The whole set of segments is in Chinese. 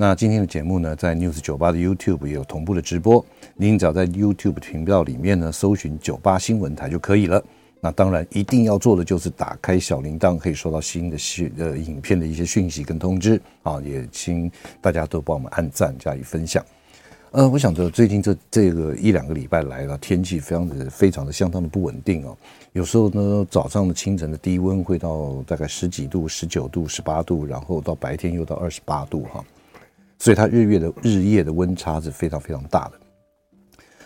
那今天的节目呢，在 News 九八的 YouTube 也有同步的直播，您只要在 YouTube 频道里面呢，搜寻九八新闻台就可以了。那当然一定要做的就是打开小铃铛，可以收到新的讯呃影片的一些讯息跟通知啊。也请大家都帮我们按赞加以分享。呃，我想着最近这这个一两个礼拜来了，天气非常的非常的相当的不稳定哦。有时候呢，早上的清晨的低温会到大概十几度、十九度、十八度，然后到白天又到二十八度哈。所以它日月的日夜的温差是非常非常大的。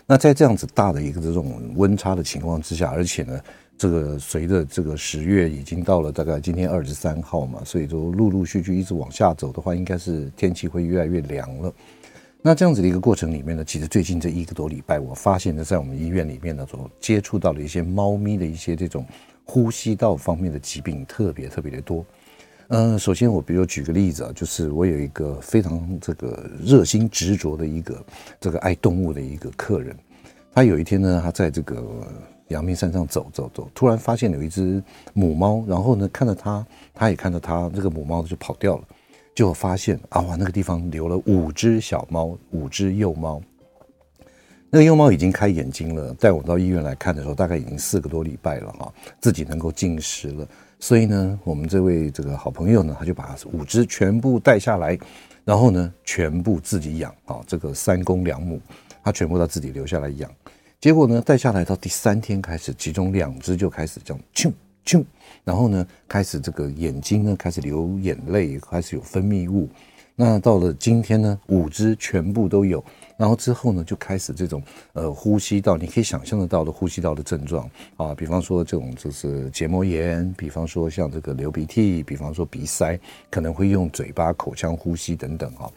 那在这样子大的一个这种温差的情况之下，而且呢，这个随着这个十月已经到了大概今天二十三号嘛，所以就陆陆续续一直往下走的话，应该是天气会越来越凉了。那这样子的一个过程里面呢，其实最近这一个多礼拜，我发现呢，在我们医院里面呢，所接触到的一些猫咪的一些这种呼吸道方面的疾病特别特别的多。嗯，首先我比如举个例子啊，就是我有一个非常这个热心执着的一个这个爱动物的一个客人，他有一天呢，他在这个阳明山上走走走，突然发现有一只母猫，然后呢看着他，他也看着他，这个母猫就跑掉了，就发现啊哇，那个地方留了五只小猫，五只幼猫，那个幼猫已经开眼睛了，带我到医院来看的时候，大概已经四个多礼拜了哈，自己能够进食了。所以呢，我们这位这个好朋友呢，他就把五只全部带下来，然后呢，全部自己养啊，这个三公两母，他全部他自己留下来养。结果呢，带下来到第三天开始，其中两只就开始这样啾啾，然后呢，开始这个眼睛呢开始流眼泪，开始有分泌物。那到了今天呢，五只全部都有。然后之后呢，就开始这种呃呼吸道，你可以想象得到的呼吸道的症状啊，比方说这种就是结膜炎，比方说像这个流鼻涕，比方说鼻塞，可能会用嘴巴、口腔呼吸等等啊。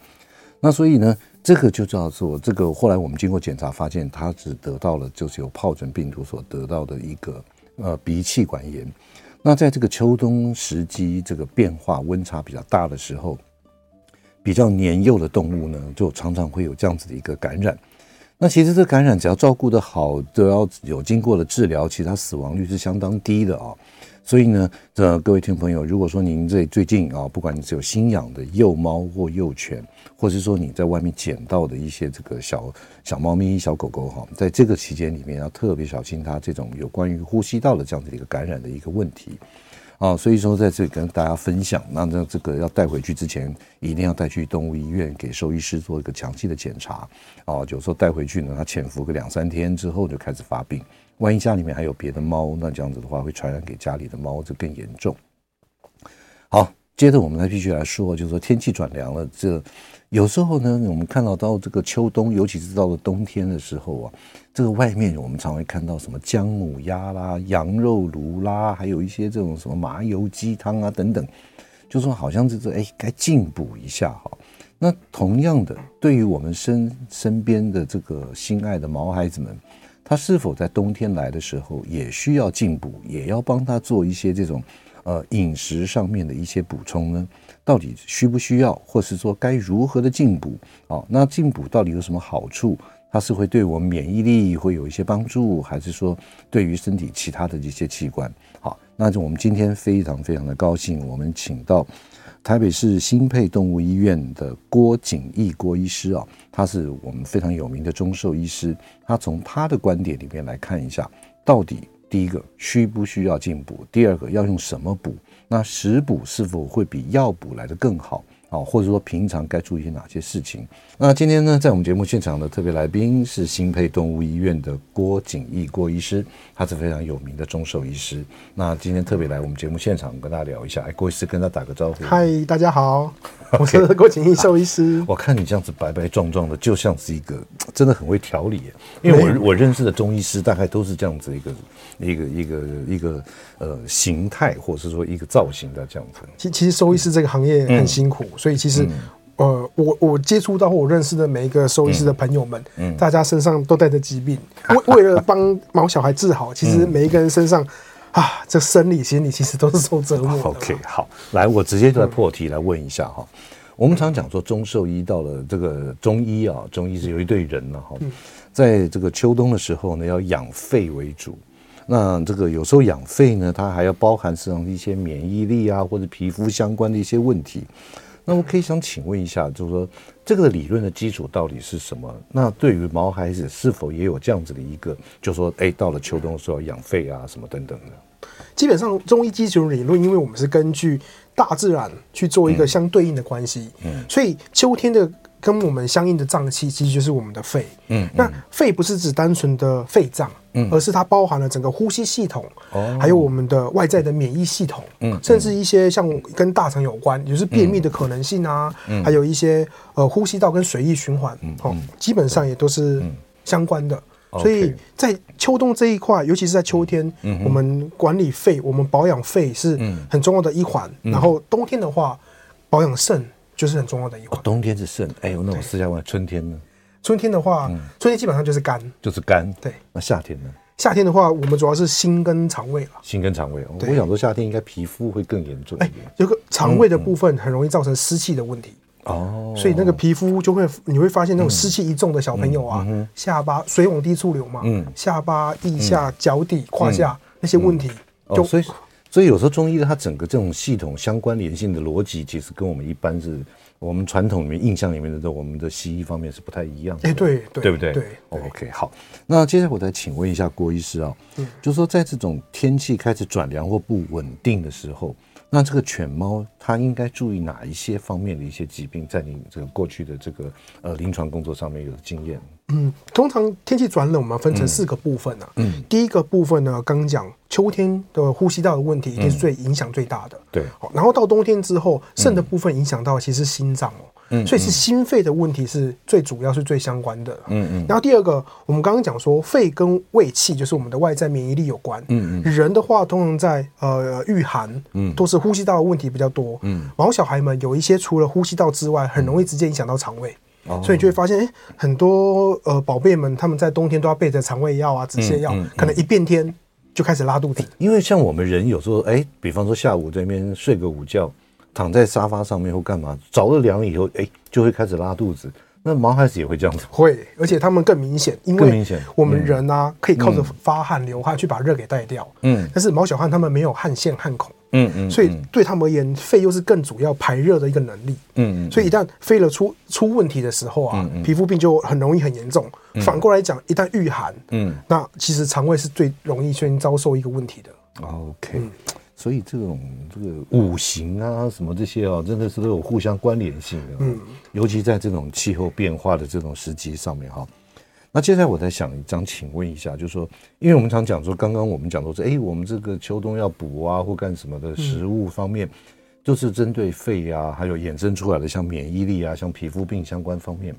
那所以呢，这个就叫做这个。后来我们经过检查发现，他只得到了就是有疱疹病毒所得到的一个呃鼻气管炎。那在这个秋冬时机，这个变化温差比较大的时候。比较年幼的动物呢，就常常会有这样子的一个感染。那其实这感染只要照顾得好，都要有经过了治疗，其实它死亡率是相当低的啊。所以呢，这各位听众朋友，如果说您这最近啊，不管你是有新养的幼猫或幼犬，或是说你在外面捡到的一些这个小小猫咪、小狗狗哈，在这个期间里面要特别小心它这种有关于呼吸道的这样子的一个感染的一个问题。啊，所以说在这里跟大家分享，那这这个要带回去之前，一定要带去动物医院给兽医师做一个详细的检查。啊，有时候带回去呢，它潜伏个两三天之后就开始发病，万一家里面还有别的猫，那这样子的话会传染给家里的猫，就更严重。好，接着我们来继续来说，就是说天气转凉了，这。有时候呢，我们看到到这个秋冬，尤其是到了冬天的时候啊，这个外面我们常会看到什么姜母鸭啦、羊肉炉啦，还有一些这种什么麻油鸡汤啊等等，就说好像这是哎，该进补一下哈。那同样的，对于我们身身边的这个心爱的毛孩子们，他是否在冬天来的时候也需要进补，也要帮他做一些这种呃饮食上面的一些补充呢？到底需不需要，或是说该如何的进补？啊，那进补到底有什么好处？它是会对我们免疫力会有一些帮助，还是说对于身体其他的一些器官？好，那就我们今天非常非常的高兴，我们请到台北市新配动物医院的郭景义郭医师啊，他是我们非常有名的中兽医师，他从他的观点里面来看一下，到底第一个需不需要进补，第二个要用什么补？那食补是否会比药补来的更好啊？或者说平常该注意些哪些事情？那今天呢，在我们节目现场的特别来宾是新配动物医院的郭景义郭医师，他是非常有名的中兽医师。那今天特别来我们节目现场跟大家聊一下，哎，郭医师跟他打个招呼。嗨，大家好，我是郭景义兽医师。我看你这样子白白壮壮的，就像是一个真的很会调理。因为我我认识的中医师大概都是这样子一个一个一个一个呃形态，或者是说一个造型的这样子。其其实兽医师这个行业很辛苦，嗯、所以其实。呃，我我接触到或我认识的每一个兽医师的朋友们，嗯，大家身上都带着疾病，为为了帮毛小孩治好，其实每一个人身上啊，这生理心理其实都是受折磨。OK，好，来，我直接就来破题来问一下哈。我们常讲说，中兽医到了这个中医啊，中医是有一队人了哈，在这个秋冬的时候呢，要养肺为主。那这个有时候养肺呢，它还要包含实际上一些免疫力啊，或者皮肤相关的一些问题。那我可以想请问一下，就是说这个理论的基础到底是什么？那对于毛孩子是否也有这样子的一个，就是说，哎，到了秋冬的时候养肺啊，什么等等的？基本上中医基础理论，因为我们是根据。大自然去做一个相对应的关系，嗯，所以秋天的跟我们相应的脏器，其实就是我们的肺，嗯，那肺不是指单纯的肺脏，嗯，而是它包含了整个呼吸系统，哦，还有我们的外在的免疫系统，嗯，甚至一些像跟大肠有关，也就是便秘的可能性啊，嗯，还有一些呃呼吸道跟水液循环，嗯，哦，基本上也都是相关的。所以在秋冬这一块，尤其是在秋天，我们管理肺，我们保养肺是很重要的一环。然后冬天的话，保养肾就是很重要的一环。冬天是肾，哎呦，那我私下问，春天呢？春天的话，春天基本上就是肝，就是肝。对，那夏天呢？夏天的话，我们主要是心跟肠胃了。心跟肠胃，我想说夏天应该皮肤会更严重。哎，有个肠胃的部分很容易造成湿气的问题。哦，所以那个皮肤就会，你会发现那种湿气一重的小朋友啊，下巴水往低处流嘛，下巴、腋下、脚底、胯下那些问题，就所以所以有时候中医的它整个这种系统相关联性的逻辑，其实跟我们一般是我们传统里面印象里面的我们的西医方面是不太一样的。哎，对对，对不对？对，OK，好，那接下来我再请问一下郭医师啊，就是说在这种天气开始转凉或不稳定的时候。那这个犬猫它应该注意哪一些方面的一些疾病，在你这个过去的这个呃临床工作上面有经验？嗯，通常天气转冷，我们分成四个部分啊。嗯，第一个部分呢，刚刚讲秋天的呼吸道的问题，一定是最影响最大的。对，好，然后到冬天之后，肾的部分影响到其实是心脏哦。嗯，所以是心肺的问题是最主要是最相关的。嗯嗯。然后第二个，我们刚刚讲说肺跟胃气，就是我们的外在免疫力有关。嗯嗯。人的话，通常在呃御寒，嗯，都是呼吸道的问题比较多。嗯。毛小孩们有一些除了呼吸道之外，很容易直接影响到肠胃。哦。所以你就会发现，哎，很多呃宝贝们他们在冬天都要备着肠胃药啊、止泻药，可能一变天就开始拉肚子。因为像我们人有时候，哎，比方说下午这边睡个午觉。躺在沙发上面或干嘛，着了凉以后，哎，就会开始拉肚子。那毛孩子也会这样子？会，而且他们更明显，因为我们人啊，可以靠着发汗流汗去把热给带掉。嗯，但是毛小汉他们没有汗腺汗孔。嗯嗯，所以对他们而言，肺又是更主要排热的一个能力。嗯嗯，所以一旦肺了出出问题的时候啊，皮肤病就很容易很严重。反过来讲，一旦遇寒，嗯，那其实肠胃是最容易先遭受一个问题的。OK。所以这种这个五行啊，什么这些啊，真的是都有互相关联性的。嗯，尤其在这种气候变化的这种时机上面哈。那接下来我在想，一张请问一下，就是说，因为我们常讲说，刚刚我们讲到说，哎，我们这个秋冬要补啊，或干什么的食物方面，就是针对肺啊，还有衍生出来的像免疫力啊，像皮肤病相关方面。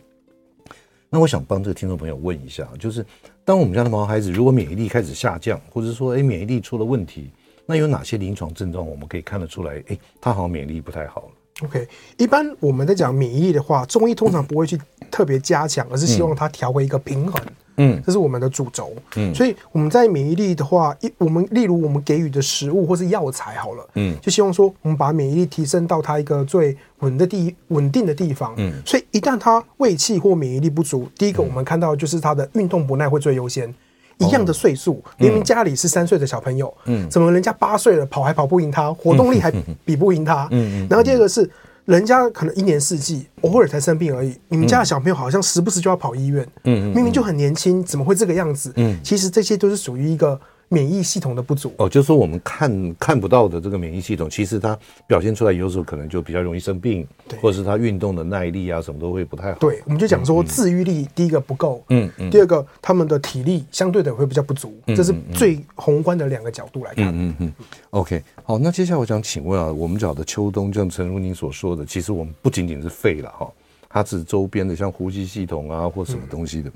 那我想帮这个听众朋友问一下，就是当我们家的毛孩子如果免疫力开始下降，或者说哎免疫力出了问题。那有哪些临床症状我们可以看得出来？哎，他好像免疫力不太好。OK，一般我们在讲免疫力的话，中医通常不会去特别加强，而是希望它调回一个平衡。嗯，这是我们的主轴。嗯，所以我们在免疫力的话，一我们例如我们给予的食物或是药材好了，嗯，就希望说我们把免疫力提升到它一个最稳的地稳定的地方。嗯，所以一旦它胃气或免疫力不足，第一个我们看到就是它的运动不耐会最优先。一样的岁数，明明家里是三岁的小朋友，嗯，怎么人家八岁了跑还跑不赢他，活动力还比不赢他，嗯，然后第二个是，人家可能一年四季偶尔才生病而已，你们家的小朋友好像时不时就要跑医院，嗯，明明就很年轻，怎么会这个样子？嗯，其实这些都是属于一个。免疫系统的不足哦，就是说我们看看不到的这个免疫系统，其实它表现出来有时候可能就比较容易生病，对，或者是它运动的耐力啊什么都会不太好。对，我们就讲说自愈力第一个不够，嗯嗯，第二个他们的体力相对的会比较不足，这是最宏观的两个角度来看。嗯嗯嗯。OK，好，那接下来我想请问啊，我们讲的秋冬，就诚如您所说的，其实我们不仅仅是肺了哈。它是周边的，像呼吸系统啊，或什么东西的。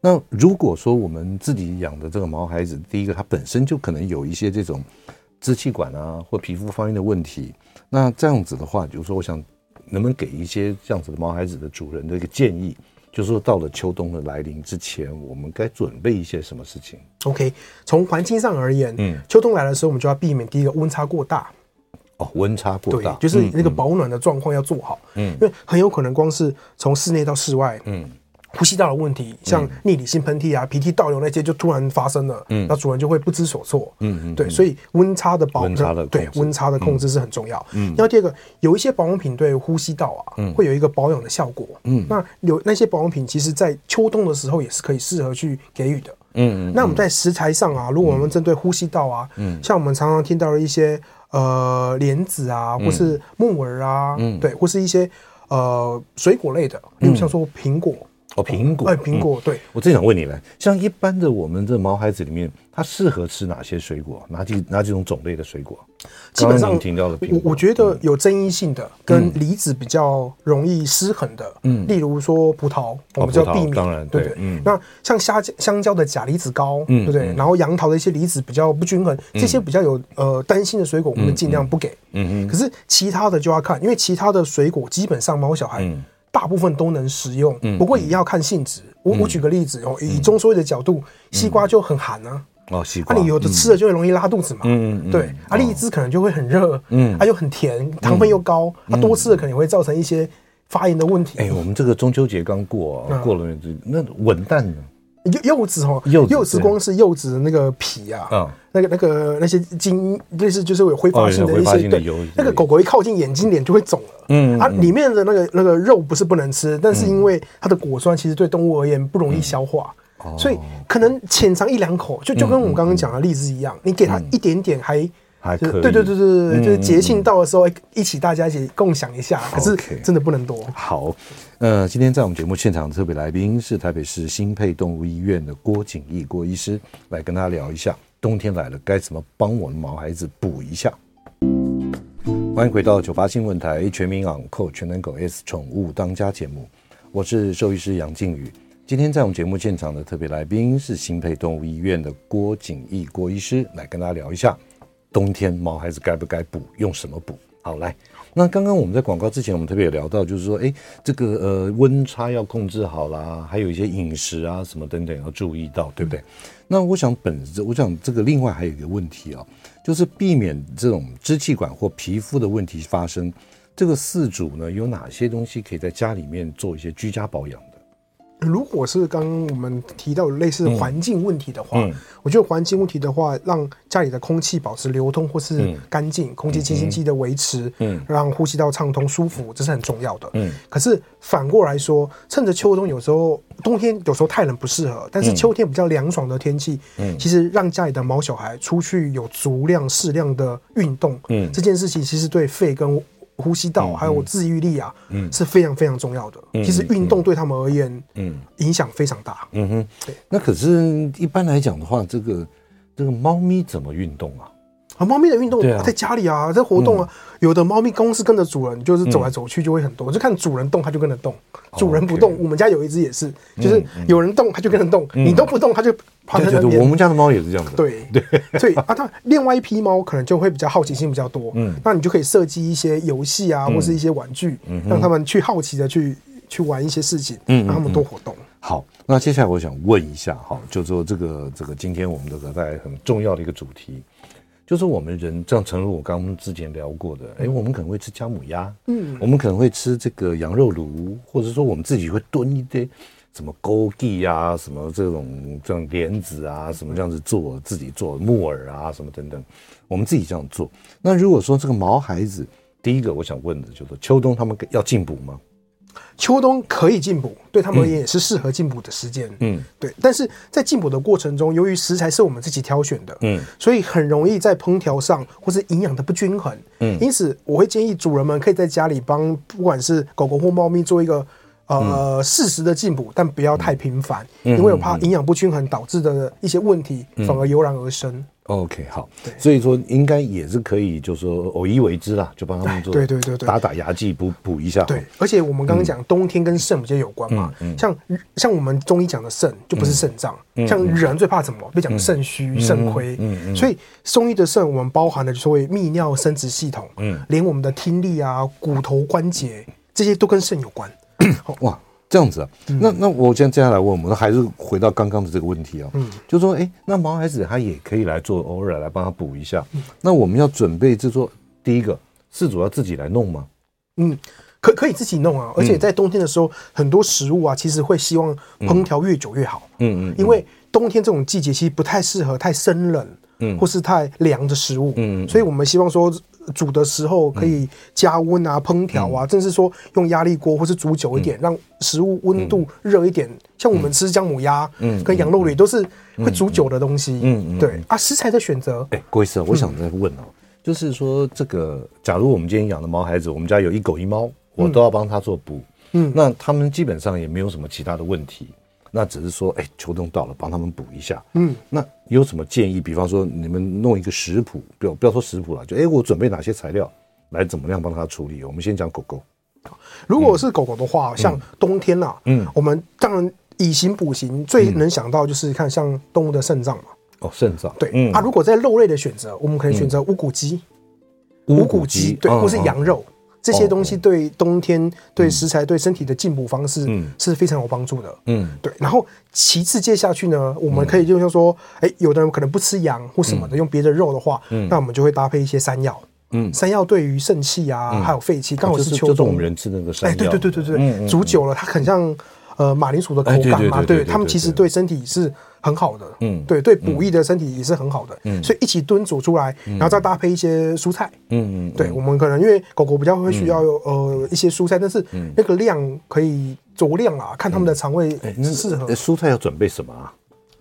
那如果说我们自己养的这个毛孩子，第一个它本身就可能有一些这种支气管啊或皮肤方面的问题，那这样子的话，就是说，我想能不能给一些这样子的毛孩子的主人的一个建议？就是说，到了秋冬的来临之前，我们该准备一些什么事情？OK，从环境上而言，嗯，秋冬来的时候，我们就要避免第一个温差过大。哦，温差过大，就是那个保暖的状况要做好。嗯，因为很有可能光是从室内到室外，嗯。呼吸道的问题，像逆理性喷嚏啊、鼻涕倒流那些，就突然发生了，嗯，那主人就会不知所措，嗯嗯，对，所以温差的保，温差的对温差的控制是很重要，嗯，然后第二个，有一些保养品对呼吸道啊，会有一个保养的效果，嗯，那有那些保养品，其实在秋冬的时候也是可以适合去给予的，嗯嗯，那我们在食材上啊，如果我们针对呼吸道啊，嗯，像我们常常听到的一些呃莲子啊，或是木耳啊，嗯，对，或是一些呃水果类的，例如像说苹果。哦，苹果，哎，苹果，对，我正想问你呢，像一般的我们的毛孩子里面，它适合吃哪些水果？哪几哪几种种类的水果？基本上听到的，我我觉得有争议性的，跟离子比较容易失衡的，嗯，例如说葡萄，我们就要避免，当然，对，嗯，那像香香蕉的钾离子高，对不对？然后杨桃的一些离子比较不均衡，这些比较有呃担心的水果，我们尽量不给，嗯嗯。可是其他的就要看，因为其他的水果基本上猫小孩。大部分都能食用，不过也要看性质。我我举个例子哦，以中医的角度，西瓜就很寒啊。哦，西瓜，那你有的吃了就会容易拉肚子嘛。嗯嗯，对。啊，荔枝可能就会很热，嗯，啊又很甜，糖分又高，啊多吃了可能会造成一些发炎的问题。哎，我们这个中秋节刚过，过了那文旦呢？柚柚子哈，柚子光是柚子的那个皮啊，那个那个那些筋，类似就是有挥发性的一些，对，那个狗狗一靠近眼睛脸就会肿了，嗯，啊，里面的那个那个肉不是不能吃，但是因为它的果酸其实对动物而言不容易消化，所以可能浅尝一两口，就就跟我们刚刚讲的荔枝一样，你给它一点点还。还可以，对对对对对，就是节庆到的时候，一起大家一起共享一下。可是真的不能多。好，呃，今天在我们节目现场的特别来宾是台北市新配动物医院的郭景义郭医师，来跟大家聊一下冬天来了该怎么帮我们毛孩子补一下。欢迎回到九八新闻台全民昂扣全能狗 S 宠物当家节目，我是兽医师杨靖宇。今天在我们节目现场的特别来宾是新配动物医院的郭景义郭医师，来跟大家聊一下。冬天毛孩子该不该补？用什么补？好，来，那刚刚我们在广告之前，我们特别有聊到，就是说，哎，这个呃温差要控制好啦，还有一些饮食啊什么等等要注意到，对不对？嗯、那我想本质，我想这个另外还有一个问题啊，就是避免这种支气管或皮肤的问题发生，这个四主呢有哪些东西可以在家里面做一些居家保养？如果是刚刚我们提到类似环境问题的话，嗯。嗯、我觉得环境问题的话，让家里的空气保持流通或是干净，嗯、空气清新剂的维持，嗯，让呼吸道畅通舒服，这是很重要的。嗯，可是反过来说，趁着秋冬有时候冬天有时候太冷不适合，但是秋天比较凉爽的天气，嗯，其实让家里的毛小孩出去有足量适量的运动，嗯，这件事情其实对肺跟呼吸道还有我自愈力啊，嗯，是非常非常重要的。其实运动对他们而言，嗯，影响非常大。嗯哼，对。那可是，一般来讲的话，这个这个猫咪怎么运动啊？啊，猫咪的运动在家里啊，在活动啊。有的猫咪公司跟着主人，就是走来走去就会很多，就看主人动它就跟着动，主人不动。我们家有一只也是，就是有人动它就跟着动，你都不动它就跑在那边。我们家的猫也是这样的。对对，所以啊，它另外一批猫可能就会比较好奇心比较多，嗯，那你就可以设计一些游戏啊，或是一些玩具，嗯让他们去好奇的去去玩一些事情，嗯，让他们多活动。好，那接下来我想问一下哈，就说这个这个今天我们这个在很重要的一个主题。就是我们人这样，诚如我刚刚之前聊过的，哎，我们可能会吃姜母鸭，嗯，我们可能会吃这个羊肉炉，或者说我们自己会炖一堆什么枸杞啊，什么这种这种莲子啊，什么这样子做，自己做木耳啊，什么等等，我们自己这样做。那如果说这个毛孩子，第一个我想问的就是秋冬他们要进补吗？秋冬可以进补，对他们而言也是适合进补的时间。嗯，对。但是在进补的过程中，由于食材是我们自己挑选的，嗯，所以很容易在烹调上或是营养的不均衡。嗯，因此我会建议主人们可以在家里帮不管是狗狗或猫咪做一个呃适时的进补，但不要太频繁，因为我怕营养不均衡导致的一些问题反而油然而生。OK，好，对，所以说应该也是可以，就是说偶一为之啦，就帮他们做，对对对对，打打牙祭补补一下。对，而且我们刚刚讲冬天跟肾比较有关嘛，像像我们中医讲的肾就不是肾脏，像人最怕什么？被讲肾虚、肾亏，嗯嗯，所以中医的肾我们包含的就是会泌尿生殖系统，嗯，连我们的听力啊、骨头关节这些都跟肾有关。哇，这样子啊？嗯、那那我现在接下来问我们，还是回到刚刚的这个问题啊？嗯，就说，哎，那毛孩子他也可以来做，偶尔来帮他补一下。嗯、那我们要准备制作，第一个，饲主要自己来弄吗？嗯。可可以自己弄啊，而且在冬天的时候，很多食物啊，其实会希望烹调越久越好。嗯嗯，因为冬天这种季节其实不太适合太生冷，嗯，或是太凉的食物。嗯，所以我们希望说煮的时候可以加温啊，烹调啊，甚至说用压力锅或是煮久一点，让食物温度热一点。像我们吃姜母鸭，嗯，跟羊肉里都是会煮久的东西。嗯嗯，对啊，食材的选择。哎，郭医师，我想再问哦，就是说这个，假如我们今天养的毛孩子，我们家有一狗一猫。我都要帮他做补，嗯，那他们基本上也没有什么其他的问题，那只是说，哎、欸，秋冬到了，帮他们补一下，嗯，那有什么建议？比方说，你们弄一个食谱，不要不要说食谱了，就哎、欸，我准备哪些材料来怎么样帮他处理？我们先讲狗狗，如果是狗狗的话，嗯、像冬天啊，嗯，我们当然以形补形，最能想到就是看像动物的肾脏嘛，哦，肾脏，对，嗯、啊，如果在肉类的选择，我们可以选择无骨鸡，无骨鸡，对，或是羊肉。嗯这些东西对冬天对食材对身体的进补方式是非常有帮助的。嗯，对。然后其次接下去呢，我们可以就像说，哎，有的人可能不吃羊或什么的，用别的肉的话，那我们就会搭配一些山药。嗯，山药对于肾气啊，还有肺气，刚好是秋冬。我们人吃的那个山药。哎，对对对对对，煮久了它很像呃马铃薯的口感嘛。对，他们其实对身体是。很好的，嗯，对对，补益的身体也是很好的，嗯，所以一起炖煮出来，然后再搭配一些蔬菜，嗯嗯，对，我们可能因为狗狗比较会需要呃一些蔬菜，但是那个量可以酌量啊，看他们的肠胃适合。蔬菜要准备什么啊？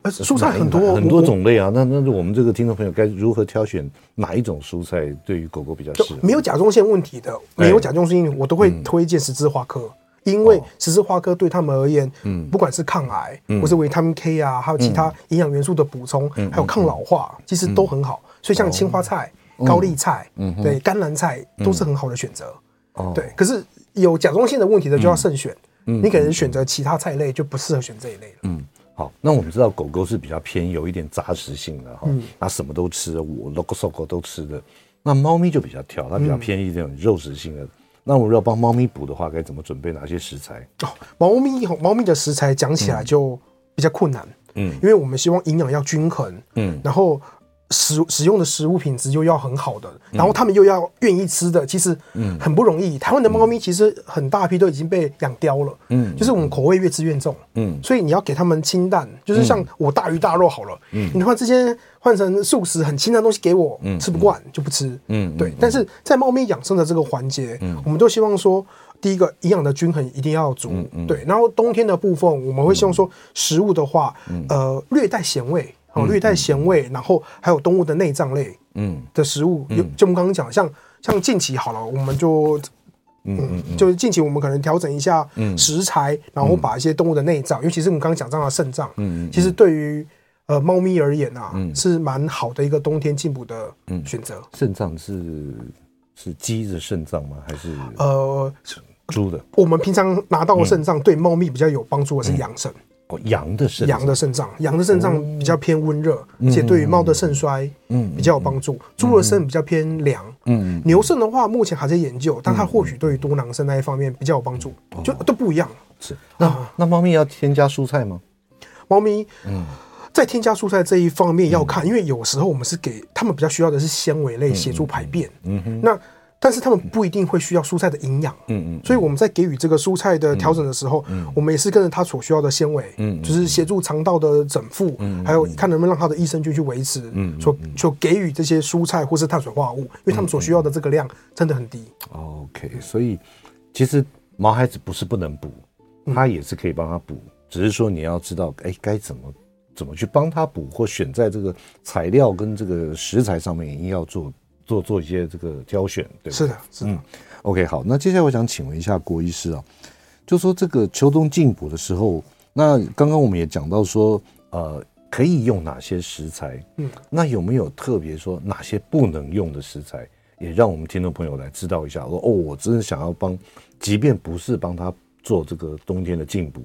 蔬菜很多很多种类啊，那那我们这个听众朋友该如何挑选哪一种蔬菜对于狗狗比较适合？没有甲状腺问题的，没有甲状腺，我都会推荐十字花科。因为十字花科对他们而言，嗯，不管是抗癌，或是维他命 K 啊，还有其他营养元素的补充，还有抗老化，其实都很好。所以像青花菜、高丽菜，嗯，对，甘蓝菜都是很好的选择。哦，对。可是有甲状腺的问题的就要慎选，你可能选择其他菜类就不适合选这一类了。嗯，好。那我们知道狗狗是比较偏有一点杂食性的哈，它什么都吃，我 logo sogo 都吃的。那猫咪就比较挑，它比较偏一点肉食性的。那我们要帮猫咪补的话，该怎么准备哪些食材？哦，猫咪猫咪的食材讲起来就比较困难，嗯，因为我们希望营养要均衡，嗯，然后。使使用的食物品质又要很好的，然后他们又要愿意吃的，其实嗯。很不容易。台湾的猫咪其实很大批都已经被养刁了，嗯，就是我们口味越吃越重，嗯，所以你要给他们清淡，就是像我大鱼大肉好了，嗯，你突然之间换成素食很清淡的东西给我，嗯，吃不惯就不吃，嗯，对。但是在猫咪养生的这个环节，嗯，我们都希望说，第一个营养的均衡一定要足，对。然后冬天的部分，我们会希望说食物的话，呃，略带咸味。哦，略带咸味，然后还有动物的内脏类，嗯，的食物，有就我们刚刚讲，像像近期好了，我们就，嗯，嗯就是近期我们可能调整一下食材，然后把一些动物的内脏，尤其是我们刚刚讲到的肾脏，嗯，其实对于呃猫咪而言啊，是蛮好的一个冬天进补的选择。肾脏是是鸡的肾脏吗？还是呃猪的？我们平常拿到的肾脏对猫咪比较有帮助的是羊肾。哦，羊的肾，羊的肾脏，羊的肾脏比较偏温热，而且对于猫的肾衰，嗯，比较有帮助。猪的肾比较偏凉，嗯，牛肾的话目前还在研究，但它或许对于多囊肾那一方面比较有帮助，就都不一样。是，那那猫咪要添加蔬菜吗？猫咪，嗯，在添加蔬菜这一方面要看，因为有时候我们是给他们比较需要的是纤维类协助排便，嗯哼，那。但是他们不一定会需要蔬菜的营养，嗯嗯，所以我们在给予这个蔬菜的调整的时候，嗯，我们也是跟着他所需要的纤维，嗯，就是协助肠道的整复，嗯，还有看能不能让他的益生菌去维持，嗯，所所给予这些蔬菜或是碳水化合物，因为他们所需要的这个量真的很低。OK，所以其实毛孩子不是不能补，他也是可以帮他补，只是说你要知道，哎，该怎么怎么去帮他补，或选在这个材料跟这个食材上面一定要做。做做一些这个挑选，对，是的，是的。嗯，OK，好，那接下来我想请问一下郭医师啊，就说这个秋冬进补的时候，那刚刚我们也讲到说，呃，可以用哪些食材？嗯，那有没有特别说哪些不能用的食材，也让我们听众朋友来知道一下？说哦，我真的想要帮，即便不是帮他做这个冬天的进补，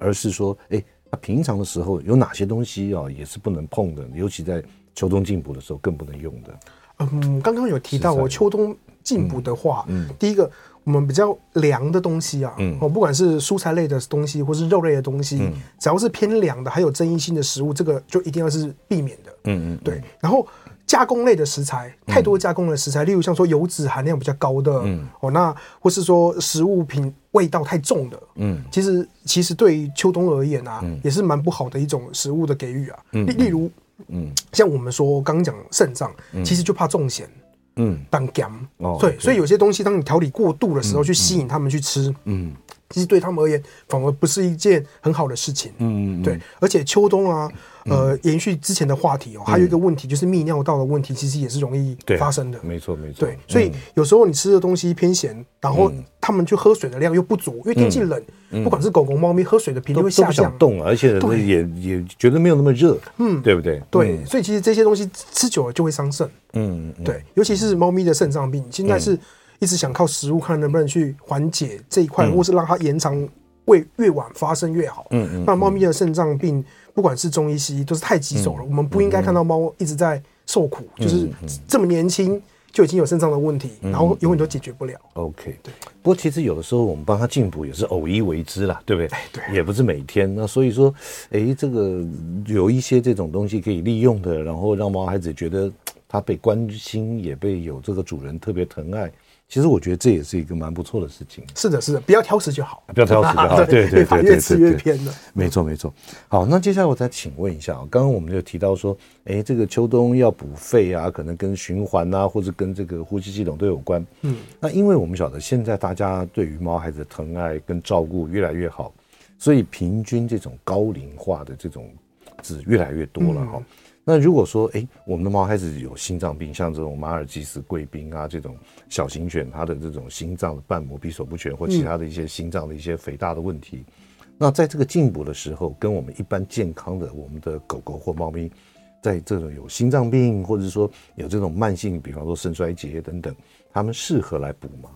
而是说，哎，他平常的时候有哪些东西啊，也是不能碰的，尤其在秋冬进补的时候更不能用的。嗯，刚刚有提到我秋冬进补的话，嗯，第一个我们比较凉的东西啊，嗯，哦，不管是蔬菜类的东西，或是肉类的东西，嗯，只要是偏凉的，还有争议性的食物，这个就一定要是避免的，嗯嗯，对。然后加工类的食材，太多加工的食材，例如像说油脂含量比较高的，嗯，哦，那或是说食物品味道太重的，嗯，其实其实对于秋冬而言啊，也是蛮不好的一种食物的给予啊，例例如，嗯，像我们说刚刚讲肾脏，其实就怕中咸。嗯，当咸哦，对，所以有些东西，当你调理过度的时候，去吸引他们去吃，嗯，其实对他们而言，反而不是一件很好的事情，嗯嗯，对，而且秋冬啊，呃，延续之前的话题哦，还有一个问题就是泌尿道的问题，其实也是容易发生的，没错没错，对，所以有时候你吃的东西偏咸，然后他们去喝水的量又不足，因为天气冷，不管是狗狗、猫咪，喝水的频率会下降，动，而且也也觉得没有那么热，嗯，对不对？对，所以其实这些东西吃久了就会伤肾。嗯，对，尤其是猫咪的肾脏病，现在是一直想靠食物看能不能去缓解这一块，或是让它延长，为越晚发生越好。嗯嗯，那猫咪的肾脏病，不管是中医西医，都是太棘手了。我们不应该看到猫一直在受苦，就是这么年轻就已经有肾脏的问题，然后永远都解决不了。OK，对。不过其实有的时候我们帮他进补也是偶一为之啦，对不对？对，也不是每天。那所以说，哎，这个有一些这种东西可以利用的，然后让猫孩子觉得。他被关心，也被有这个主人特别疼爱。其实我觉得这也是一个蛮不错的事情。是的，是的，不要挑食就好，不要挑食就好。对对对对，越吃越偏了。没错没错。好，那接下来我再请问一下啊，刚刚我们就提到说，哎，这个秋冬要补肺啊，可能跟循环啊，或者跟这个呼吸系统都有关。嗯，那因为我们晓得现在大家对于猫孩子的疼爱跟照顾越来越好，所以平均这种高龄化的这种子越来越多了哈。那如果说，哎，我们的猫开始有心脏病，像这种马尔济斯贵宾啊，这种小型犬，它的这种心脏的瓣膜闭锁不全，或其他的一些心脏的一些肥大的问题，嗯、那在这个进补的时候，跟我们一般健康的我们的狗狗或猫咪，在这种有心脏病，或者说有这种慢性，比方说肾衰竭等等，他们适合来补吗？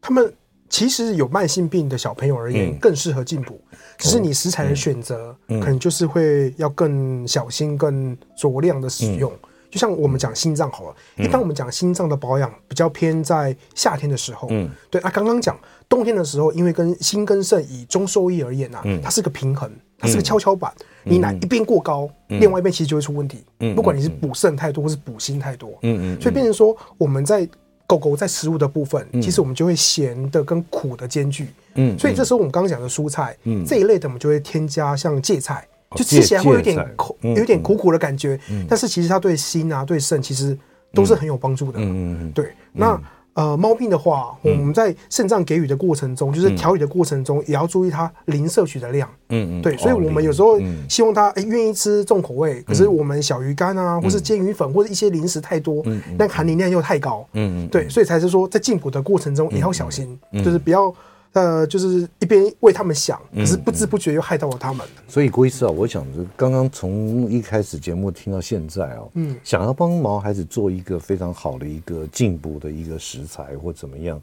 他们。其实有慢性病的小朋友而言，更适合进补，只是你食材的选择，可能就是会要更小心、更酌量的使用。就像我们讲心脏好了，一般我们讲心脏的保养比较偏在夏天的时候。嗯，对啊，刚刚讲冬天的时候，因为跟心跟肾以中兽医而言啊，它是个平衡，它是个跷跷板，你哪一边过高，另外一边其实就会出问题。嗯，不管你是补肾太多或是补心太多。嗯嗯，所以变成说我们在。狗狗在食物的部分，其实我们就会咸的跟苦的兼具，嗯，所以这时候我们刚刚讲的蔬菜，嗯，这一类的我们就会添加像芥菜，就吃起来会有点苦，有点苦苦的感觉，但是其实它对心啊、对肾其实都是很有帮助的，嗯嗯，对，那。呃，猫病的话，我们在肾脏给予的过程中，就是调理的过程中，也要注意它零摄取的量。嗯嗯，对，所以我们有时候希望它诶愿意吃重口味，可是我们小鱼干啊，或是煎鱼粉或者一些零食太多，但含磷量又太高。嗯嗯，对，所以才是说在进补的过程中也要小心，就是不要。呃，就是一边为他们想，可是不知不觉又害到了他们。嗯嗯、所以郭医师啊，我想着刚刚从一开始节目听到现在哦，嗯，想要帮毛孩子做一个非常好的一个进步的一个食材或怎么样，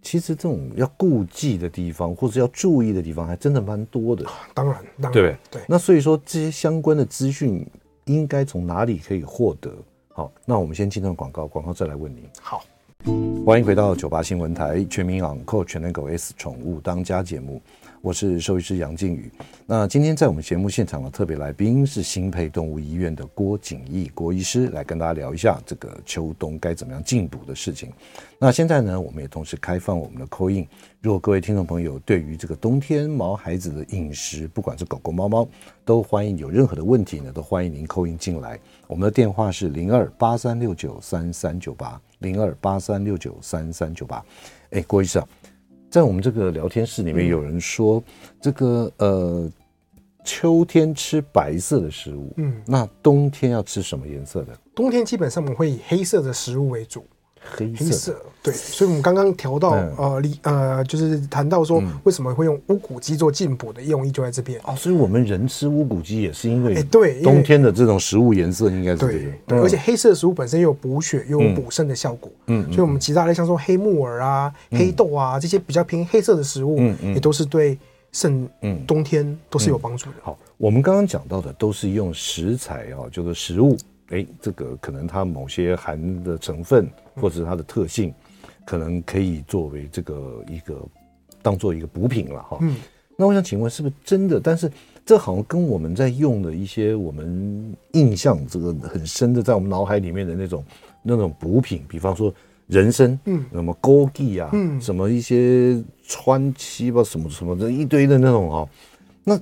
其实这种要顾忌的地方或者要注意的地方，还真的蛮多的。当然，当然对对。那所以说这些相关的资讯应该从哪里可以获得？好，那我们先进段广告，广告再来问您。好。欢迎回到九八新闻台全民昂购全能狗 S 宠物当家节目，我是兽医师杨靖宇。那今天在我们节目现场的特别来宾是新配动物医院的郭景义郭医师，来跟大家聊一下这个秋冬该怎么样进补的事情。那现在呢，我们也同时开放我们的 coin 如果各位听众朋友对于这个冬天毛孩子的饮食，不管是狗狗猫猫，都欢迎有任何的问题呢，都欢迎您 coin 进来。我们的电话是零二八三六九三三九八。零二八三六九三三九八，哎，郭医生，在我们这个聊天室里面，有人说，嗯、这个呃，秋天吃白色的食物，嗯，那冬天要吃什么颜色的？冬天基本上我们会以黑色的食物为主。黑色，对，所以我们刚刚调到呃，里呃，就是谈到说为什么会用乌骨鸡做进补的用意就在这边。哦。所以我们人吃乌骨鸡也是因为，哎，对，冬天的这种食物颜色应该是对，对，而且黑色的食物本身又有补血又有补肾的效果，嗯，所以我们其他的像说黑木耳啊、黑豆啊这些比较偏黑色的食物，嗯，也都是对肾，嗯，冬天都是有帮助的。好，我们刚刚讲到的都是用食材啊，就是食物。哎，这个可能它某些含的成分或者是它的特性，可能可以作为这个一个当做一个补品了哈。嗯，那我想请问，是不是真的？但是这好像跟我们在用的一些我们印象这个很深的，在我们脑海里面的那种那种补品，比方说人参，嗯，什么枸杞啊，嗯，什么一些川七吧，什么什么的一堆的那种啊。那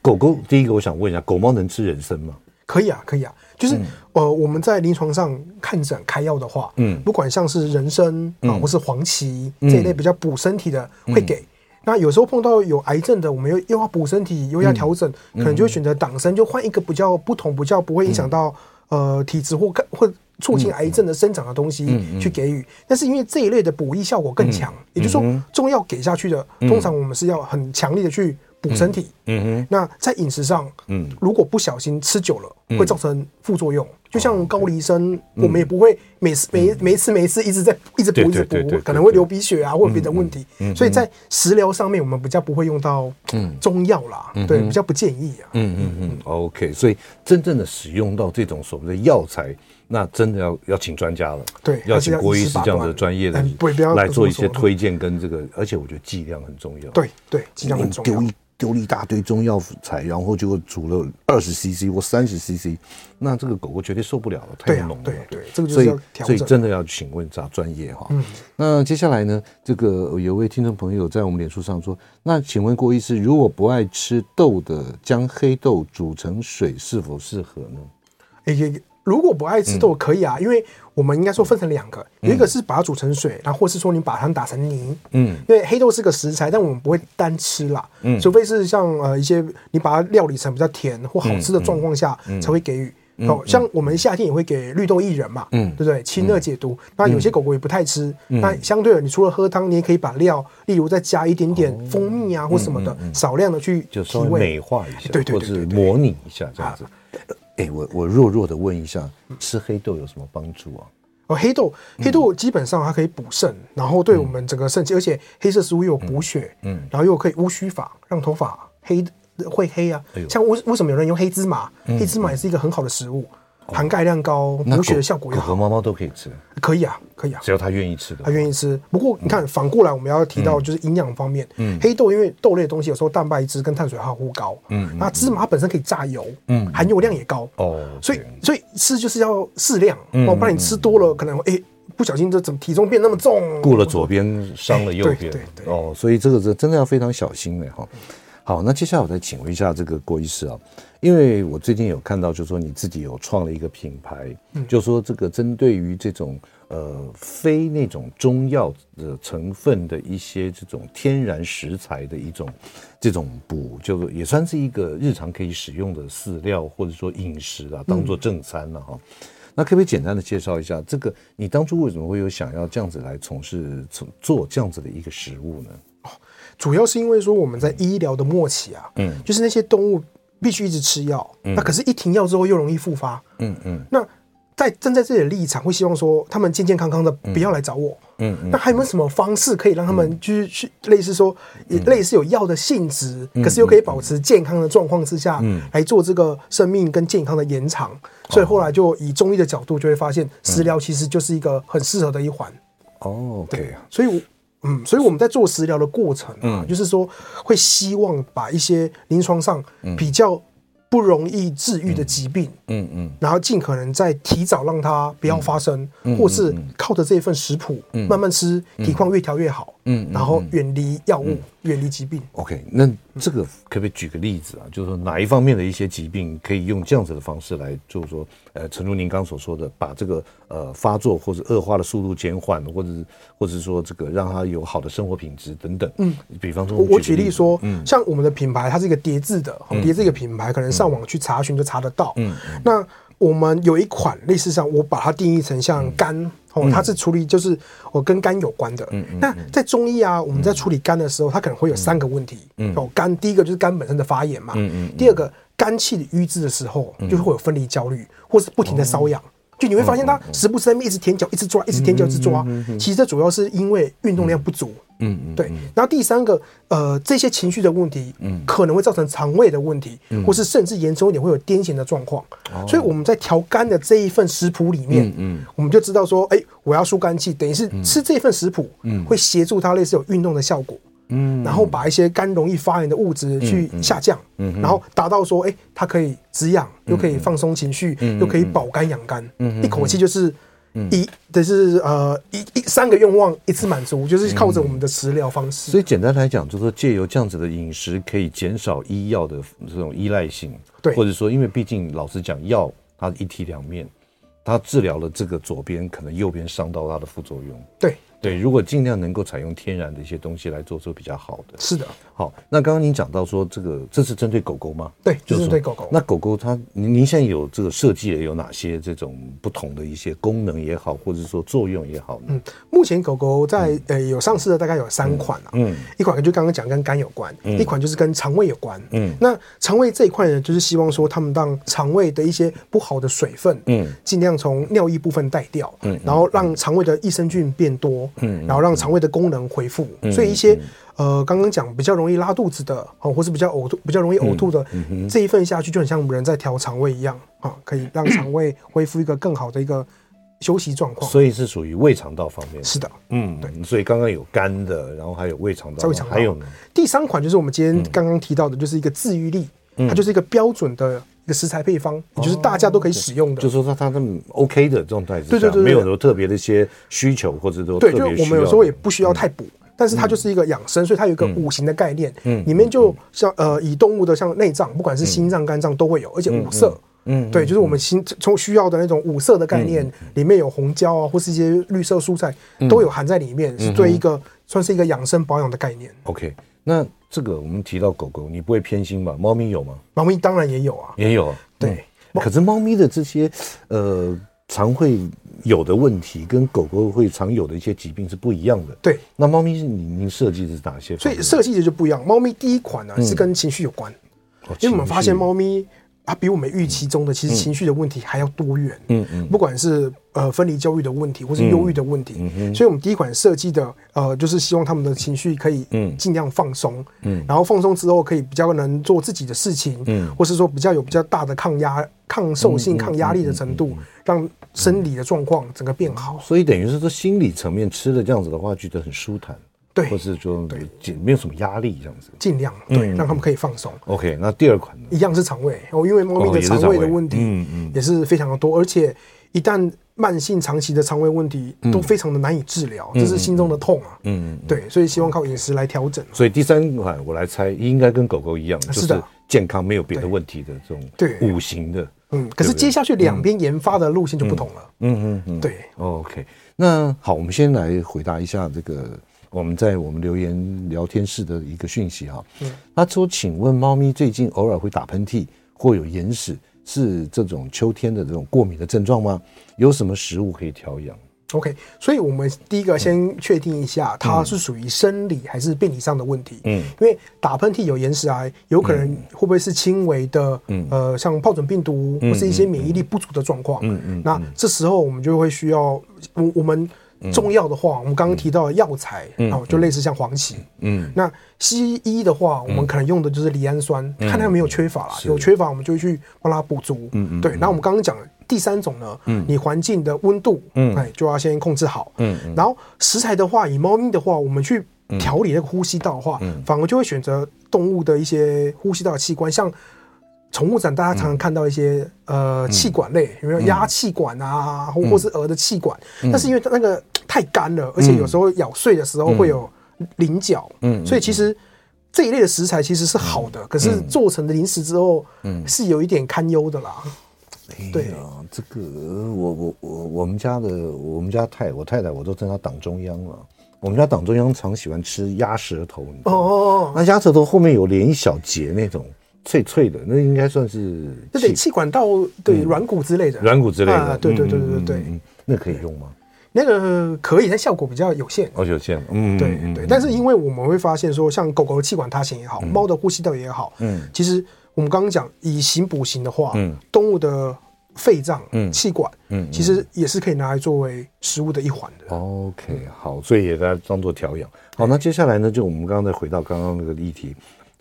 狗狗，第一个我想问一下，狗猫能吃人参吗？可以啊，可以啊，就是、嗯、呃，我们在临床上看诊开药的话，嗯，不管像是人参啊，嗯、或是黄芪、嗯、这一类比较补身体的，会给。嗯、那有时候碰到有癌症的，我们又又要补身体，又要调整，嗯、可能就会选择党参，就换一个比较不同、比较不会影响到、嗯、呃体质或或促进癌症的生长的东西去给予。但是因为这一类的补益效果更强，嗯、也就是说中药给下去的，通常我们是要很强力的去。补身体，嗯哼，那在饮食上，嗯，如果不小心吃久了，会造成副作用。就像高丽参，我们也不会每次每每次每次一直在一直补一直补，可能会流鼻血啊，或者别的问题。所以在食疗上面，我们比较不会用到中药啦，对，比较不建议啊。嗯嗯嗯，OK。所以真正的使用到这种所谓的药材，那真的要要请专家了，对，要请郭医师这样的专业的来做一些推荐跟这个，而且我觉得剂量很重要。对对，剂量很重要。丢了一大堆中药材，然后就煮了二十 CC 或三十 CC，那这个狗狗绝对受不了了，太浓了。对对，对，这个就是要调整。所以所以真的要请问找专业哈。嗯。那接下来呢，这个有位听众朋友在我们脸书上说，那请问郭医师，如果不爱吃豆的，将黑豆煮成水是否适合呢？哎、欸，如果不爱吃豆可以啊，嗯、因为。我们应该说分成两个，有一个是把它煮成水，然后或是说你把它打成泥，嗯，因为黑豆是个食材，但我们不会单吃啦，嗯，除非是像呃一些你把它料理成比较甜或好吃的状况下才会给予。哦，像我们夏天也会给绿豆薏仁嘛，嗯，对不对？清热解毒。那有些狗狗也不太吃，那相对的，你除了喝汤，你也可以把料，例如再加一点点蜂蜜啊或什么的，少量的去就稍微美化一下，对对对，或者模拟一下这样子。哎，我我弱弱的问一下，吃黑豆有什么帮助啊？哦，黑豆黑豆基本上它可以补肾，然后对我们整个肾气，而且黑色食物又有补血，嗯，然后又可以乌须发，让头发黑会黑啊。像为为什么有人用黑芝麻？黑芝麻也是一个很好的食物。含钙量高，补血的效果也好。狗和猫猫都可以吃，可以啊，可以啊，只要它愿意吃的。它愿意吃。不过你看，反过来我们要提到就是营养方面。嗯。黑豆因为豆类的东西有时候蛋白质跟碳水化合物高。嗯。那芝麻本身可以榨油。嗯。含油量也高。哦。所以所以吃就是要适量。哦，不然你吃多了，可能哎不小心这怎么体重变那么重？顾了左边，伤了右边。对对对。哦，所以这个是真的要非常小心的哈。好，那接下来我再请问一下这个郭医师啊。因为我最近有看到，就是说你自己有创了一个品牌，嗯，就是说这个针对于这种呃非那种中药的成分的一些这种天然食材的一种这种补，就是也算是一个日常可以使用的饲料或者说饮食啊，当做正餐了哈。那可不可以简单的介绍一下这个？你当初为什么会有想要这样子来从事从做这样子的一个食物呢？哦，主要是因为说我们在医疗的末期啊，嗯，就是那些动物。必须一直吃药，嗯、那可是，一停药之后又容易复发。嗯嗯，嗯那在站在自己的立场，会希望说他们健健康康的，不要来找我。嗯那还有没有什么方式可以让他们就是去类似说，也类似有药的性质，嗯、可是又可以保持健康的状况之下，嗯，来做这个生命跟健康的延长？嗯、所以后来就以中医的角度，就会发现食疗其实就是一个很适合的一环。哦，对，所以我。嗯，所以我们在做食疗的过程啊，嗯、就是说会希望把一些临床上比较不容易治愈的疾病，嗯嗯，嗯然后尽可能在提早让它不要发生，嗯、或是靠着这一份食谱、嗯、慢慢吃，体况越调越好，嗯，然后远离药物。远离疾病。OK，那这个可不可以举个例子啊？就是说哪一方面的一些疾病可以用这样子的方式来，就是说，呃，诚如您刚所说的，把这个呃发作或者恶化的速度减缓，或者是或者是说这个让它有好的生活品质等等。嗯，比方说我，我举例说，嗯，像我们的品牌，它是一个叠字的，叠字一个品牌，可能上网去查询就查得到。嗯，那我们有一款类似上，我把它定义成像肝。哦，它是处理就是我跟肝有关的。嗯嗯。那在中医啊，我们在处理肝的时候，它可能会有三个问题。嗯。哦，肝第一个就是肝本身的发炎嘛。嗯嗯。第二个，肝气的瘀滞的时候，就是会有分离焦虑，或是不停的瘙痒，就你会发现他时不时在那边一直舔脚，一直抓，一直舔脚，一直抓。其实这主要是因为运动量不足。嗯嗯，对。然后第三个，呃，这些情绪的问题，嗯，可能会造成肠胃的问题，或是甚至严重一点会有癫痫的状况。所以我们在调肝的这一份食谱里面，嗯，我们就知道说，哎，我要疏肝气，等于是吃这份食谱，嗯，会协助它类似有运动的效果。嗯，然后把一些肝容易发炎的物质去下降，嗯，然后达到说，哎，它可以止痒，又可以放松情绪，又可以保肝养肝，嗯，一口气就是一，就是呃一一三个愿望一次满足，就是靠着我们的食疗方式。所以简单来讲，就是说借由这样子的饮食，可以减少医药的这种依赖性，对，或者说，因为毕竟老实讲，药它一体两面，它治疗了这个左边，可能右边伤到它的副作用，对。对，如果尽量能够采用天然的一些东西来做，出比较好的。是的，好。那刚刚您讲到说，这个这是针对狗狗吗？对，就是针对狗狗。那狗狗它，您您现在有这个设计的有哪些这种不同的一些功能也好，或者说作用也好呢？嗯，目前狗狗在、嗯、呃有上市的大概有三款啊。嗯，一款就刚刚讲跟肝有关，嗯、一款就是跟肠胃有关。嗯，那肠胃这一块呢，就是希望说他们让肠胃的一些不好的水分，嗯，尽量从尿液部分带掉，嗯，然后让肠胃的益生菌变多，嗯，然后让肠胃的功能恢复，所以一些呃，刚刚讲比较容易拉肚子的，哦，或是比较呕吐、比较容易呕吐的这一份下去，就很像我们人在调肠胃一样啊，可以让肠胃恢复一个更好的一个休息状况。所以是属于胃肠道方面。是的，嗯，对。所以刚刚有肝的，然后还有胃肠道，还有呢。第三款就是我们今天刚刚提到的，就是一个治愈力，它就是一个标准的一个食材配方，也就是大家都可以使用的。就是说它它这 OK 的状态之下，没有什么特别的一些需求，或者说对，就我们有时候也不需要太补。但是它就是一个养生，所以它有一个五行的概念，嗯，里面就像呃，以动物的像内脏，不管是心脏、肝脏都会有，而且五色，嗯，对，就是我们心从需要的那种五色的概念，里面有红椒啊，或是一些绿色蔬菜都有含在里面，是对一个算是一个养生保养的概念。OK，那这个我们提到狗狗，你不会偏心吧？猫咪有吗？猫咪当然也有啊，也有，对。可是猫咪的这些呃。常会有的问题跟狗狗会常有的一些疾病是不一样的。对，那猫咪是您您设计的是哪些？所以设计的就不一样。猫咪第一款呢是跟情绪有关，因为我们发现猫咪它比我们预期中的其实情绪的问题还要多元。嗯嗯，不管是呃分离焦虑的问题，或是忧郁的问题，嗯所以我们第一款设计的呃就是希望他们的情绪可以嗯。尽量放松，嗯，然后放松之后可以比较能做自己的事情，嗯，或是说比较有比较大的抗压、抗受性、抗压力的程度，让生理的状况整个变好，所以等于是说心理层面吃的这样子的话，觉得很舒坦，对，或是说对，没有什么压力这样子，尽量对，让他们可以放松。OK，那第二款呢？一样是肠胃哦，因为猫咪的肠胃的问题，嗯嗯，也是非常的多，而且一旦慢性长期的肠胃问题都非常的难以治疗，这是心中的痛啊，嗯，对，所以希望靠饮食来调整。所以第三款我来猜，应该跟狗狗一样，是的，健康没有别的问题的这种对。五行的。嗯，可是接下去两边研发的路线就不同了。嗯嗯嗯，对。OK，那好，我们先来回答一下这个我们在我们留言聊天室的一个讯息哈。嗯，他说：“请问猫咪最近偶尔会打喷嚏或有眼屎，是这种秋天的这种过敏的症状吗？有什么食物可以调养？” OK，所以我们第一个先确定一下，它是属于生理还是病理上的问题。嗯，因为打喷嚏有延时癌，有可能会不会是轻微的，嗯，呃，像疱疹病毒或是一些免疫力不足的状况。嗯嗯，那这时候我们就会需要，我我们中药的话，我们刚刚提到的药材，哦，就类似像黄芪。嗯，那西医的话，我们可能用的就是赖氨酸，看它有没有缺乏啦，有缺乏我们就去帮它补足。嗯嗯，对。然后我们刚刚讲的。第三种呢，嗯，你环境的温度，嗯，哎，就要先控制好，嗯，然后食材的话，以猫咪的话，我们去调理那个呼吸道的话，嗯，反而就会选择动物的一些呼吸道器官，像宠物展大家常常看到一些呃气管类，有没有鸭气管啊，或或是鹅的气管，但是因为它那个太干了，而且有时候咬碎的时候会有鳞角，嗯，所以其实这一类的食材其实是好的，可是做成的零食之后，嗯，是有一点堪忧的啦。对。啊，这个我我我我们家的我们家太我太太我都称她党中央了。我们家党中央常喜欢吃鸭舌头，哦哦哦，那鸭舌头后面有连一小节那种脆脆的，那应该算是那得气管道对软骨之类的。软骨之类的，对对对对对，那可以用吗？那个可以，但效果比较有限。哦，有限，嗯，对对。但是因为我们会发现说，像狗狗的气管塌陷也好，猫的呼吸道也好，嗯，其实。我们刚刚讲以形补形的话，嗯，动物的肺脏、嗯，气管，嗯，其实也是可以拿来作为食物的一环的。OK，好，所以也大家当做调养。好，那接下来呢，就我们刚刚再回到刚刚那个议题，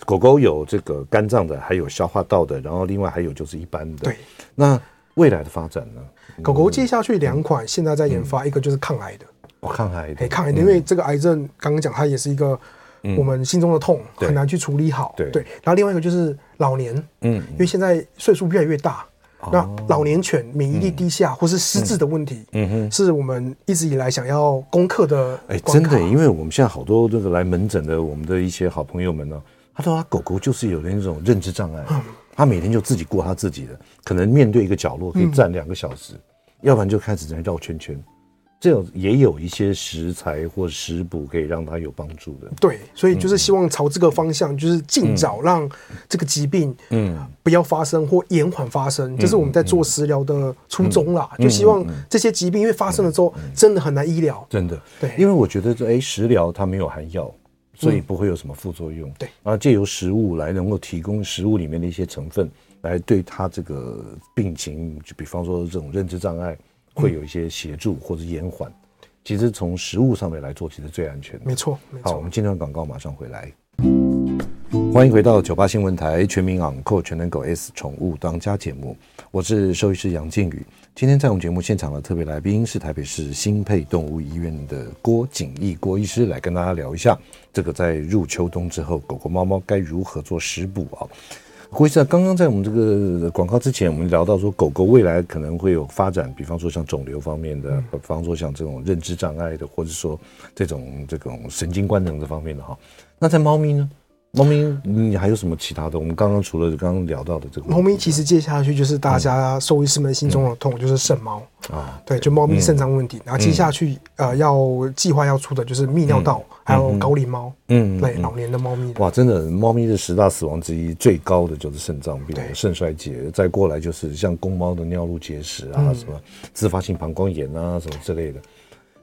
狗狗有这个肝脏的，还有消化道的，然后另外还有就是一般的。对，那未来的发展呢？狗狗接下去两款现在在研发，一个就是抗癌的，哦，抗癌的，抗癌的，因为这个癌症刚刚讲它也是一个我们心中的痛，很难去处理好。对，然后另外一个就是老年，嗯，因为现在岁数越来越大。那老年犬免疫力低下或是失智的问题，嗯。哼，是我们一直以来想要攻克的。哎，真的，因为我们现在好多这个来门诊的我们的一些好朋友们呢，他说他狗狗就是有那种认知障碍，他每天就自己过他自己的，可能面对一个角落可以站两个小时，要不然就开始在绕圈圈。这种也有一些食材或食补可以让它有帮助的。对，所以就是希望朝这个方向，就是尽早让这个疾病嗯不要发生或延缓发生，这是我们在做食疗的初衷啦。就希望这些疾病因为发生了之后真的很难医疗，真的。对，因为我觉得这哎食疗它没有含药，所以不会有什么副作用。对，然后借由食物来能够提供食物里面的一些成分，来对它这个病情，就比方说这种认知障碍。会有一些协助或者延缓，其实从食物上面来做，其实最安全的。没错，没错。好，我们今天的广告马上回来。欢迎回到九八新闻台全民昂购全能狗 S 宠物当家节目，我是兽医师杨靖宇。今天在我们节目现场的特别来宾是台北市新配动物医院的郭景义郭医师，来跟大家聊一下这个在入秋冬之后，狗狗猫猫该如何做食补啊。郭医生，刚刚在我们这个广告之前，我们聊到说，狗狗未来可能会有发展，比方说像肿瘤方面的，比方说像这种认知障碍的，或者说这种这种神经官能这方面的哈。那在猫咪呢？猫咪，你还有什么其他的？我们刚刚除了刚刚聊到的这个猫咪，其实接下去就是大家兽医师们心中的痛，就是肾猫啊。对，就猫咪肾脏问题。然后接下去呃，要计划要出的就是泌尿道，还有高龄猫。嗯，对，老年的猫咪。哇，真的，猫咪的十大死亡之一，最高的就是肾脏病、肾衰竭。再过来就是像公猫的尿路结石啊，什么自发性膀胱炎啊，什么之类的。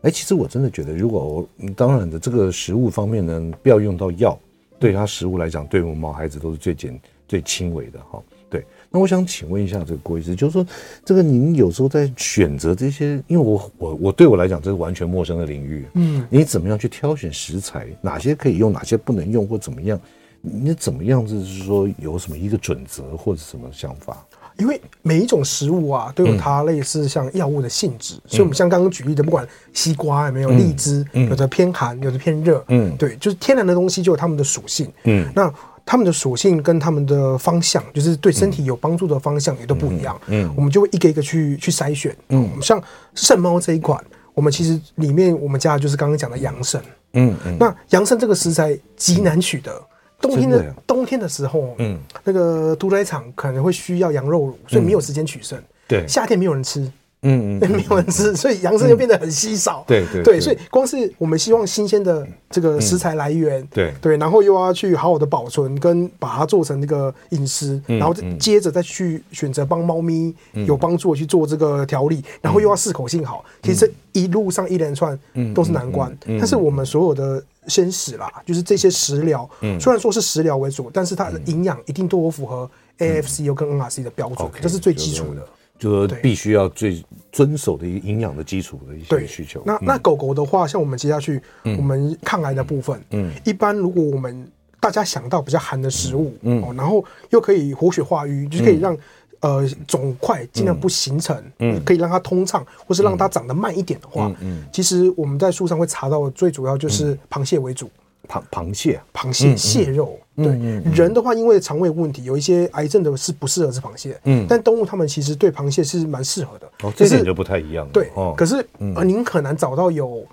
哎，其实我真的觉得，如果我当然的这个食物方面呢，不要用到药。对他食物来讲，对我们毛孩子都是最简、最轻微的哈。对，那我想请问一下这个郭医师，就是说这个您有时候在选择这些，因为我我我对我来讲这是完全陌生的领域，嗯，你怎么样去挑选食材，哪些可以用，哪些不能用，或怎么样？你怎么样子是说有什么一个准则或者什么想法？因为每一种食物啊，都有它类似像药物的性质，嗯、所以我们像刚刚举例的，不管西瓜有没有荔枝，嗯、有的偏寒，有的偏热，嗯，对，就是天然的东西就有它们的属性，嗯，那它们的属性跟它们的方向，就是对身体有帮助的方向也都不一样，嗯，嗯，我们就会一个一个去去筛选，嗯，像肾猫这一款，我们其实里面我们加的就是刚刚讲的羊肾，嗯，嗯，那羊肾这个食材极难取得。冬天的冬天的时候，嗯，那个屠宰场可能会需要羊肉乳，所以没有时间取胜。对，夏天没有人吃。嗯嗯，没有人吃，所以羊肾就变得很稀少。对对对，所以光是我们希望新鲜的这个食材来源，对。对，然后又要去好好的保存，跟把它做成那个饮食，然后接着再去选择帮猫咪有帮助的去做这个调理，然后又要适口性好。其实这一路上一连串都是难关，但是我们所有的鲜食啦，就是这些食疗，虽然说是食疗为主，但是它的营养一定都有符合 AFCO 跟 NRC 的标准，这是最基础的。就说必须要最遵守的一个营养的基础的一些需求。那那狗狗的话，像我们接下去我们抗癌的部分，嗯，一般如果我们大家想到比较寒的食物，嗯，然后又可以活血化瘀，就是可以让呃肿块尽量不形成，嗯，可以让它通畅，或是让它长得慢一点的话，嗯，其实我们在书上会查到，最主要就是螃蟹为主。螃螃蟹，螃蟹蟹肉，对。人的话，因为肠胃问题，有一些癌症的是不适合吃螃蟹，嗯，但动物它们其实对螃蟹是蛮适合的，哦，这点就不太一样，对，哦。可是呃，您很难找到有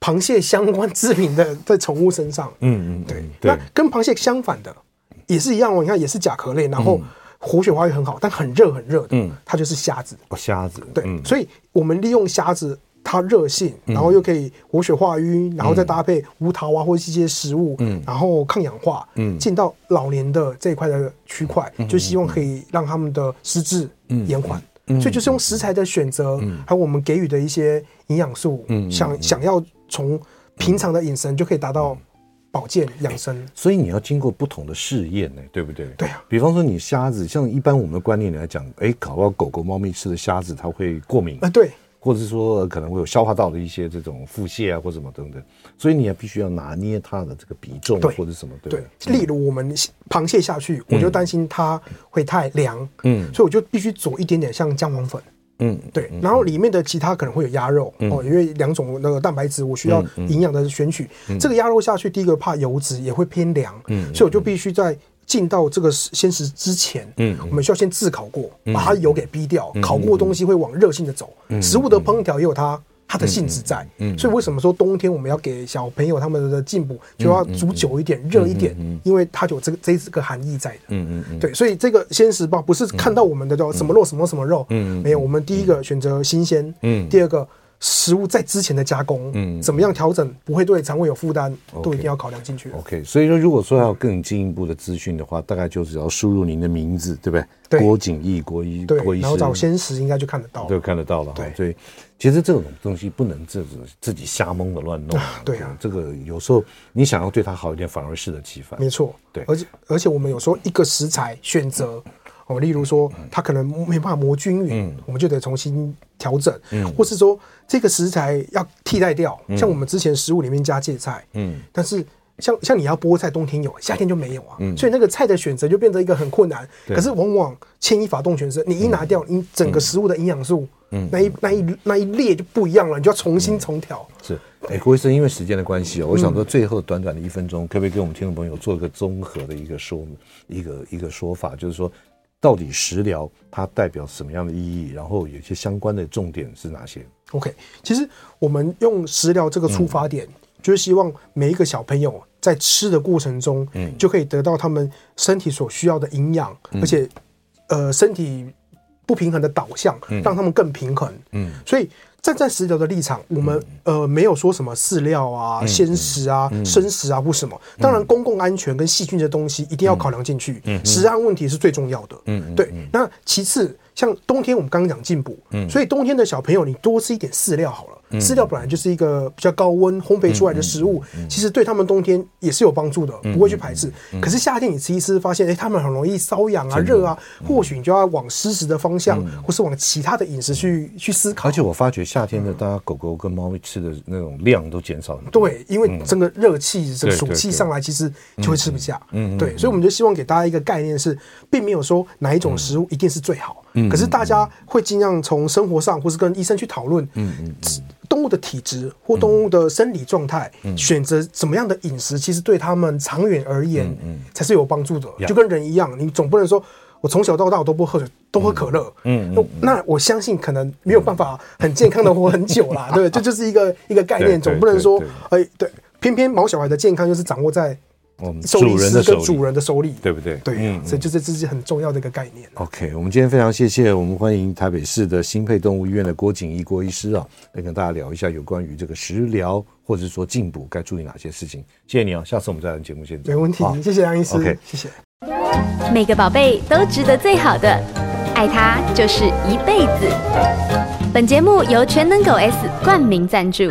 螃蟹相关制品的 在宠物身上，嗯嗯，对，那跟螃蟹相反的也是一样哦，你看也是甲壳类，然后活血化瘀很好，但很热很热的，嗯，它就是虾子，哦，虾子，对，所以我们利用虾子。它热性，然后又可以活血化瘀，然后再搭配无桃啊或者一些食物，嗯，然后抗氧化，嗯，进到老年的这一块的区块，就希望可以让他们的失智延缓。所以就是用食材的选择，还有我们给予的一些营养素，想想要从平常的饮食就可以达到保健养生。所以你要经过不同的试验呢，对不对？对啊。比方说你虾子，像一般我们的观念来讲，哎，搞到狗狗、猫咪吃的虾子，它会过敏啊，对。或者是说可能会有消化道的一些这种腹泻啊，或什么等等，所以你也必须要拿捏它的这个比重，或者什么，对，对。例如我们螃蟹下去，我就担心它会太凉，嗯，所以我就必须佐一点点像姜黄粉，嗯，对。然后里面的其他可能会有鸭肉哦，因为两种那个蛋白质我需要营养的选取，这个鸭肉下去，第一个怕油脂也会偏凉，嗯，所以我就必须在。进到这个鲜食之前，嗯，我们需要先炙烤过，把它油给逼掉。烤过的东西会往热性的走。食物的烹调也有它它的性质在。嗯，所以为什么说冬天我们要给小朋友他们的进补就要煮久一点、热一点？因为它有这个这个含义在的。嗯嗯对，所以这个鲜食包不是看到我们的叫什么肉什么什么肉，嗯，没有。我们第一个选择新鲜，嗯，第二个。食物在之前的加工，嗯，怎么样调整不会对肠胃有负担，都一定要考量进去。OK，所以说如果说要更进一步的资讯的话，大概就是要输入您的名字，对不对？对，郭景义，郭医，郭医，然后找鲜食应该就看得到，就看得到了。对，所以其实这种东西不能自己自己瞎蒙的乱弄。对啊，这个有时候你想要对它好一点，反而适得其反。没错，对，而且而且我们有时候一个食材选择。哦，例如说，它可能没办法磨均匀，嗯、我们就得重新调整，嗯、或是说这个食材要替代掉，嗯、像我们之前食物里面加芥菜，嗯，但是像像你要菠菜，冬天有，夏天就没有啊，嗯、所以那个菜的选择就变成一个很困难。可是往往牵一发动全身，你一拿掉，你整个食物的营养素，嗯，那一那一那一列就不一样了，你就要重新重调。是，哎、欸，郭医生，因为时间的关系哦，我想说最后短短的一分钟，可不可以给我们听众朋友做一个综合的一个说一个一个说法，就是说。到底食疗它代表什么样的意义？然后有些相关的重点是哪些？OK，其实我们用食疗这个出发点，嗯、就是希望每一个小朋友在吃的过程中，嗯，就可以得到他们身体所需要的营养，嗯、而且，呃，身体不平衡的导向，让他们更平衡。嗯，所以。站在食疗的立场，我们呃没有说什么饲料啊、鲜食啊、生食啊或什么。当然，公共安全跟细菌的东西一定要考量进去，食安问题是最重要的。嗯，对。那其次，像冬天我们刚刚讲进补，嗯所以冬天的小朋友你多吃一点饲料好了。饲料本来就是一个比较高温烘焙出来的食物，其实对他们冬天也是有帮助的，不会去排斥。可是夏天你吃一吃，发现哎，他们很容易瘙痒啊、热啊，或许你就要往湿食的方向，或是往其他的饮食去去思考。而且我发觉夏天的大家狗狗跟猫咪吃的那种量都减少很多。对，因为整个热气、这个暑气上来，其实就会吃不下。嗯，对，所以我们就希望给大家一个概念是，并没有说哪一种食物一定是最好。嗯，可是大家会尽量从生活上，或是跟医生去讨论。嗯嗯。动物的体质或动物的生理状态，选择怎么样的饮食，其实对他们长远而言，才是有帮助的。就跟人一样，你总不能说我从小到大我都不喝水，都喝可乐。嗯，那我相信可能没有办法很健康的活很久啦。对，这就是一个一个概念，总不能说，哎，对，偏偏毛小孩的健康就是掌握在。主人的跟主人的手里，对不对？对，嗯，所以就是这是很重要的一个概念。OK，我们今天非常谢谢我们欢迎台北市的新配动物医院的郭景义郭医师啊，来跟大家聊一下有关于这个食疗或者是说进补该注意哪些事情。谢谢你啊，下次我们再来节目见。没问题，谢谢杨医师。OK，谢谢。每个宝贝都值得最好的，爱他就是一辈子。本节目由全能狗 S 冠名赞助。